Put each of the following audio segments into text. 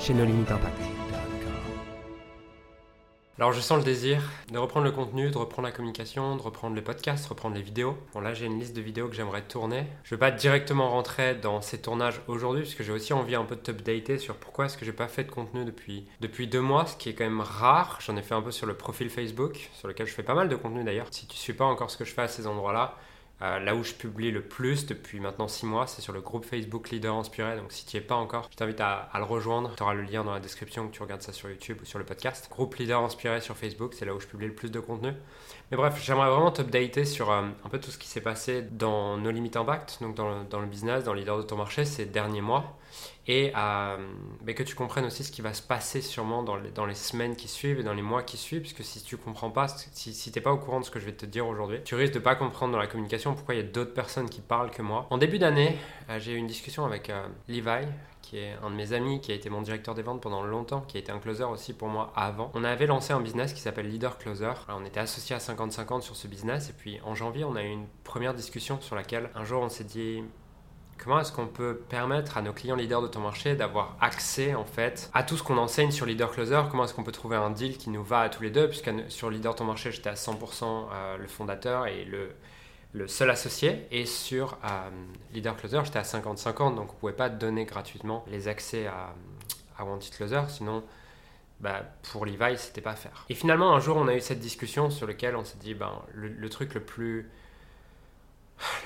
chez No Limit Impact. Alors je sens le désir de reprendre le contenu, de reprendre la communication, de reprendre les podcasts, reprendre les vidéos. Bon là j'ai une liste de vidéos que j'aimerais tourner. Je vais pas directement rentrer dans ces tournages aujourd'hui parce que j'ai aussi envie un peu de t'updater sur pourquoi est-ce que j'ai pas fait de contenu depuis, depuis deux mois, ce qui est quand même rare. J'en ai fait un peu sur le profil Facebook, sur lequel je fais pas mal de contenu d'ailleurs. Si tu suis pas encore ce que je fais à ces endroits-là, euh, là où je publie le plus depuis maintenant 6 mois, c'est sur le groupe Facebook Leader Inspiré. Donc si tu n'y es pas encore, je t'invite à, le rejoindre. Tu auras le lien dans la description que tu regardes ça sur YouTube ou sur le podcast. Groupe Leader Inspiré sur Facebook, c'est là où je publie le plus de contenu. Mais bref, j'aimerais vraiment t'updater sur euh, un peu tout ce qui s'est passé dans nos limites impact, donc dans le, dans business, dans le leader de ton marché ces derniers mois et euh, que tu comprennes aussi ce qui va se passer sûrement dans les, semaines qui suivent et dans les mois qui suivent, puisque si tu comprends pas, si, si tu n'es pas au courant de ce que je vais te dire aujourd'hui, tu risques de pas comprendre dans la communication pourquoi il y a d'autres personnes qui parlent que moi. En début d'année, euh, j'ai eu une discussion avec euh, Levi, qui est un de mes amis, qui a été mon directeur des ventes pendant longtemps, qui a été un closer aussi pour moi avant. On avait lancé un business qui s'appelle Leader Closer. on était associé à 50-50 sur ce business, et puis en janvier, on a eu une première discussion sur laquelle un jour on s'est dit Comment est-ce qu'on peut permettre à nos clients leaders de ton marché d'avoir accès en fait à tout ce qu'on enseigne sur Leader Closer? Comment est-ce qu'on peut trouver un deal qui nous va à tous les deux? Puisque sur Leader ton marché, j'étais à 100% euh, le fondateur et le, le seul associé. Et sur euh, Leader Closer, j'étais à 50-50. Donc on ne pouvait pas donner gratuitement les accès à, à Wanted Closer. Sinon, bah, pour Levi, c'était pas à faire. Et finalement, un jour, on a eu cette discussion sur laquelle on s'est dit, ben, le truc le plus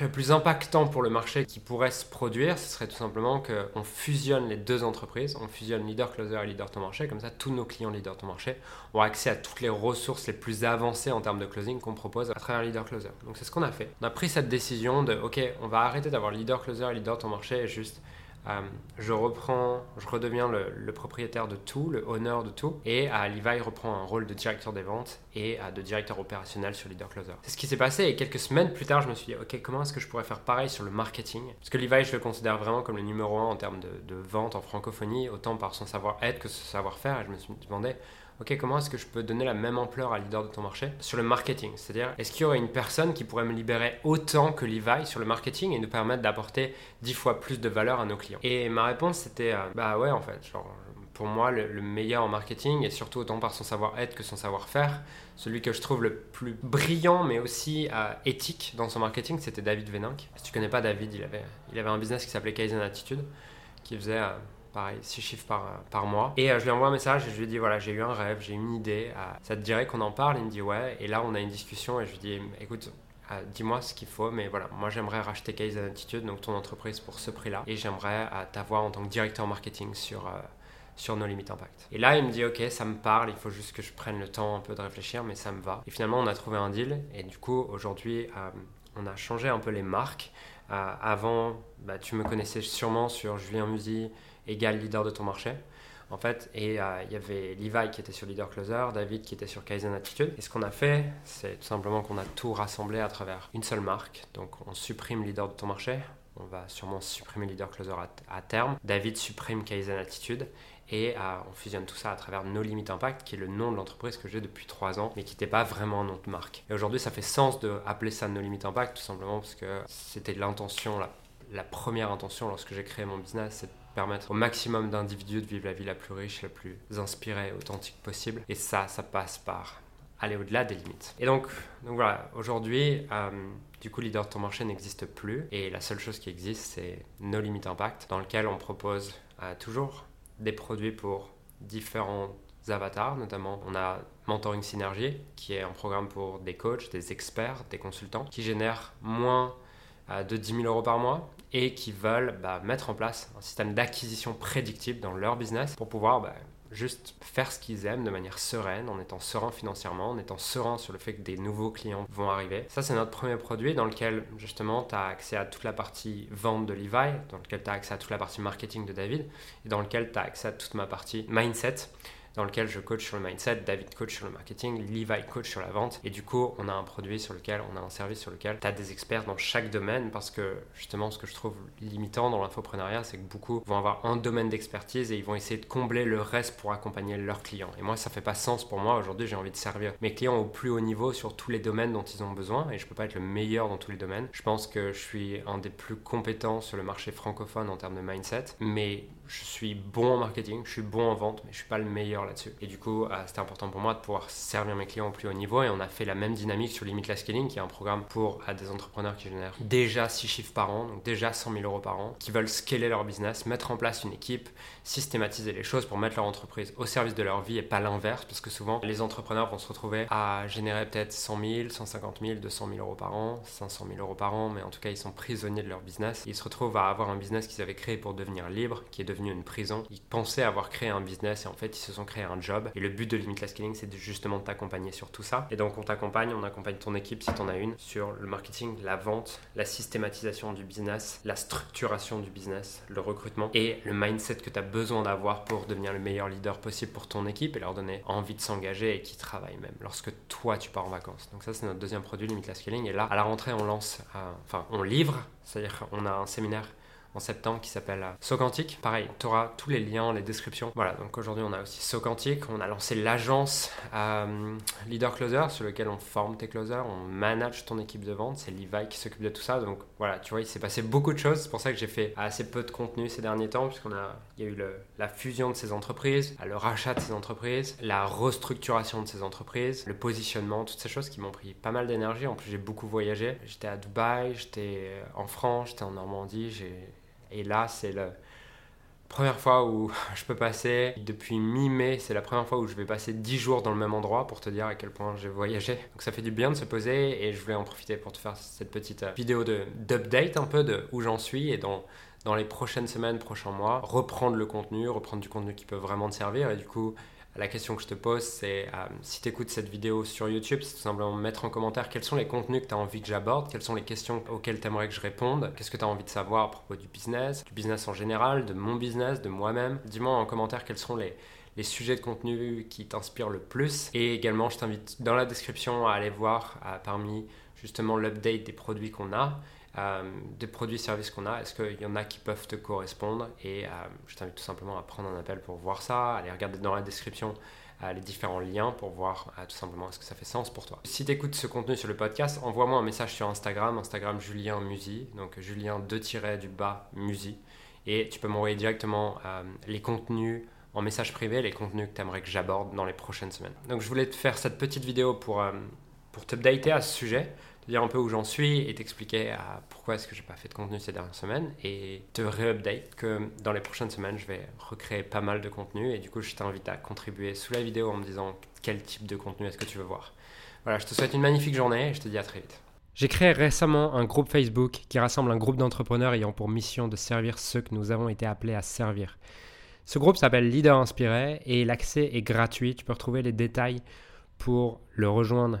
le plus impactant pour le marché qui pourrait se produire, ce serait tout simplement qu'on fusionne les deux entreprises, on fusionne Leader Closer et Leader Ton Marché, comme ça tous nos clients Leader Ton Marché ont accès à toutes les ressources les plus avancées en termes de closing qu'on propose à travers Leader Closer. Donc c'est ce qu'on a fait. On a pris cette décision de, ok, on va arrêter d'avoir Leader Closer et Leader Ton Marché et juste euh, je reprends, je redeviens le, propriétaire de tout, le honneur de tout, et à Levi reprend un rôle de directeur des ventes et de directeur opérationnel sur Leader Closer. C'est ce qui s'est passé et quelques semaines plus tard, je me suis dit, ok, comment est-ce que je pourrais faire pareil sur le marketing? Parce que Levi, je le considère vraiment comme le numéro un en termes de, de vente en francophonie, autant par son savoir-être que son savoir-faire, et je me suis demandé, ok, comment est-ce que je peux donner la même ampleur à leader de ton marché sur le marketing? C'est-à-dire, est-ce qu'il y aurait une personne qui pourrait me libérer autant que Levi sur le marketing et nous permettre d'apporter 10 fois plus de valeur à nos clients? Et ma réponse, c'était, euh, bah ouais, en fait, pour moi, le, meilleur en marketing, et surtout autant par son savoir-être que son savoir-faire, celui que je trouve le plus brillant, mais aussi euh, éthique dans son marketing, c'était David Veninck. Si tu connais pas David, il avait, il avait un business qui s'appelait Kaizen Attitude, qui faisait... Euh, pareil, 6 chiffres par, mois. Et euh, je lui envoie un message et je lui dis voilà, j'ai eu un rêve, j'ai une idée, euh, ça te dirait qu'on en parle? Il me dit ouais. Et là, on a une discussion et je lui dis écoute, euh, dis-moi ce qu'il faut, mais voilà, moi j'aimerais racheter Case Attitude, donc ton entreprise pour ce prix-là, et j'aimerais t'avoir en tant que directeur marketing sur, sur nos limites impact. Et là, il me dit ok, ça me parle, il faut juste que je prenne le temps un peu de réfléchir, mais ça me va. Et finalement, on a trouvé un deal, et du coup, aujourd'hui, on a changé un peu les marques. avant, bah, tu me connaissais sûrement sur Julien Musy, égal leader de ton marché. En fait, et euh, il y avait Levi qui était sur Leader Closer, David qui était sur Kaizen Attitude. Et ce qu'on a fait, c'est tout simplement qu'on a tout rassemblé à travers une seule marque. Donc on supprime Leader de ton marché, on va sûrement supprimer Leader Closer à, terme. David supprime Kaizen Attitude et euh, on fusionne tout ça à travers No Limit Impact, qui est le nom de l'entreprise que j'ai depuis trois ans, mais qui n'était pas vraiment un nom de marque. Et aujourd'hui, ça fait sens de appeler ça No Limit Impact, tout simplement parce que c'était l'intention, la, première intention lorsque j'ai créé mon business, permettre au maximum d'individus de vivre la vie la plus riche, la plus inspirée, authentique possible. Et ça, ça passe par aller au-delà des limites. Et donc, donc voilà, aujourd'hui, euh, du coup, Leader de ton marché n'existe plus. Et la seule chose qui existe, c'est No Limit Impact, dans lequel on propose euh, toujours des produits pour différents avatars, notamment on a Mentoring Synergie, qui est un programme pour des coachs, des experts, des consultants, qui génèrent moins euh, de 10 000 euros par mois et qui veulent bah, mettre en place un système d'acquisition prédictible dans leur business pour pouvoir bah, juste faire ce qu'ils aiment de manière sereine, en étant serein financièrement, en étant serein sur le fait que des nouveaux clients vont arriver. Ça, c'est notre premier produit dans lequel justement tu as accès à toute la partie vente de Levi, dans lequel tu as accès à toute la partie marketing de David, et dans lequel tu as accès à toute ma partie mindset dans lequel je coach sur le mindset, David coach sur le marketing, Levi coach sur la vente. Et du coup, on a un produit sur lequel, on a un service sur lequel tu as des experts dans chaque domaine parce que justement, ce que je trouve limitant dans l'infoprenariat, c'est que beaucoup vont avoir un domaine d'expertise et ils vont essayer de combler le reste pour accompagner leurs clients. Et moi, ça fait pas sens pour moi. Aujourd'hui, j'ai envie de servir mes clients au plus haut niveau sur tous les domaines dont ils ont besoin et je peux pas être le meilleur dans tous les domaines. Je pense que je suis un des plus compétents sur le marché francophone en termes de mindset, mais je suis bon en marketing, je suis bon en vente, mais je suis pas le meilleur là-dessus. Et du coup, euh, c'était important pour moi de pouvoir servir mes clients au plus haut niveau. Et on a fait la même dynamique sur Limitless Scaling, qui est un programme pour des entrepreneurs qui génèrent déjà 6 chiffres par an, donc déjà 100 000 euros par an, qui veulent scaler leur business, mettre en place une équipe, systématiser les choses pour mettre leur entreprise au service de leur vie et pas l'inverse, parce que souvent les entrepreneurs vont se retrouver à générer peut-être 100 000, 150 000, 200 000 euros par an, 500 000 euros par an, mais en tout cas ils sont prisonniers de leur business. Ils se retrouvent à avoir un business qu'ils avaient créé pour devenir libre, qui est devenu une prison. Ils pensaient avoir créé un business et en fait ils se sont créés un job. Et le but de Limitless Scaling, c'est justement de t'accompagner sur tout ça. Et donc on t'accompagne, on accompagne ton équipe si tu en as une, sur le marketing, la vente, la systématisation du business, la structuration du business, le recrutement et le mindset que tu as besoin d'avoir pour devenir le meilleur leader possible pour ton équipe et leur donner envie de s'engager et qui travaillent même lorsque toi tu pars en vacances. Donc ça c'est notre deuxième produit Limitless Scaling et là à la rentrée on lance, euh, enfin on livre, c'est-à-dire qu'on a un séminaire en septembre qui s'appelle euh, Socantic. Pareil, tu auras tous les liens, les descriptions. Voilà, donc aujourd'hui on a aussi Socantic. On a lancé l'agence euh, Leader Closer sur lequel on forme tes closers, on manage ton équipe de vente. C'est Levi qui s'occupe de tout ça. Donc voilà, tu vois, il s'est passé beaucoup de choses. C'est pour ça que j'ai fait assez peu de contenu ces derniers temps, puisqu'on a, il y a eu la fusion de ces entreprises, le rachat de ces entreprises, la restructuration de ces entreprises, le positionnement, toutes ces choses qui m'ont pris pas mal d'énergie. En plus, j'ai beaucoup voyagé. J'étais à Dubaï, j'étais en France, j'étais en Normandie, j'ai et là, c'est la première fois où je peux passer, depuis mi-mai, c'est la première fois où je vais passer 10 jours dans le même endroit pour te dire à quel point j'ai voyagé. Donc ça fait du bien de se poser et je voulais en profiter pour te faire cette petite euh, vidéo d'update un peu de où j'en suis et dans, dans les prochaines semaines, prochains mois, reprendre le contenu, reprendre du contenu qui peut vraiment te servir et du coup la question que je te pose, c'est euh, si tu écoutes cette vidéo sur YouTube, c'est tout simplement mettre en commentaire quels sont les contenus que tu as envie que j'aborde, quelles sont les questions auxquelles tu aimerais que je réponde, qu'est-ce que tu as envie de savoir à propos du business, du business en général, de mon business, de moi-même. Dis-moi en commentaire quels sont les, les sujets de contenu qui t'inspirent le plus. Et également, je t'invite dans la description à aller voir euh, parmi justement l'update des produits qu'on a. Euh, des produits et services qu'on a, est-ce qu'il y en a qui peuvent te correspondre? Et euh, je t'invite tout simplement à prendre un appel pour voir ça, aller regarder dans la description euh, les différents liens pour voir tout simplement est-ce que ça fait sens pour toi. Si tu écoutes ce contenu sur le podcast, envoie-moi un message sur Instagram, Instagram Julien Musi, donc Julien 2 du bas Musi, et tu peux m'envoyer directement les contenus en message privé, les contenus que tu aimerais que j'aborde dans les prochaines semaines. Donc je voulais te faire cette petite vidéo pour, pour t'updater à ce sujet dire un peu où j'en suis et t'expliquer pourquoi est-ce que j'ai pas fait de contenu ces dernières semaines et te réupdate que dans les prochaines semaines je vais recréer pas mal de contenu et du coup je t'invite à contribuer sous la vidéo en me disant quel type de contenu est-ce que tu veux voir. Voilà, je te souhaite une magnifique journée et je te dis à très vite. J'ai créé récemment un groupe Facebook qui rassemble un groupe d'entrepreneurs ayant pour mission de servir ceux que nous avons été appelés à servir. Ce groupe s'appelle Leader Inspiré et l'accès est gratuit. Tu peux retrouver les détails pour le rejoindre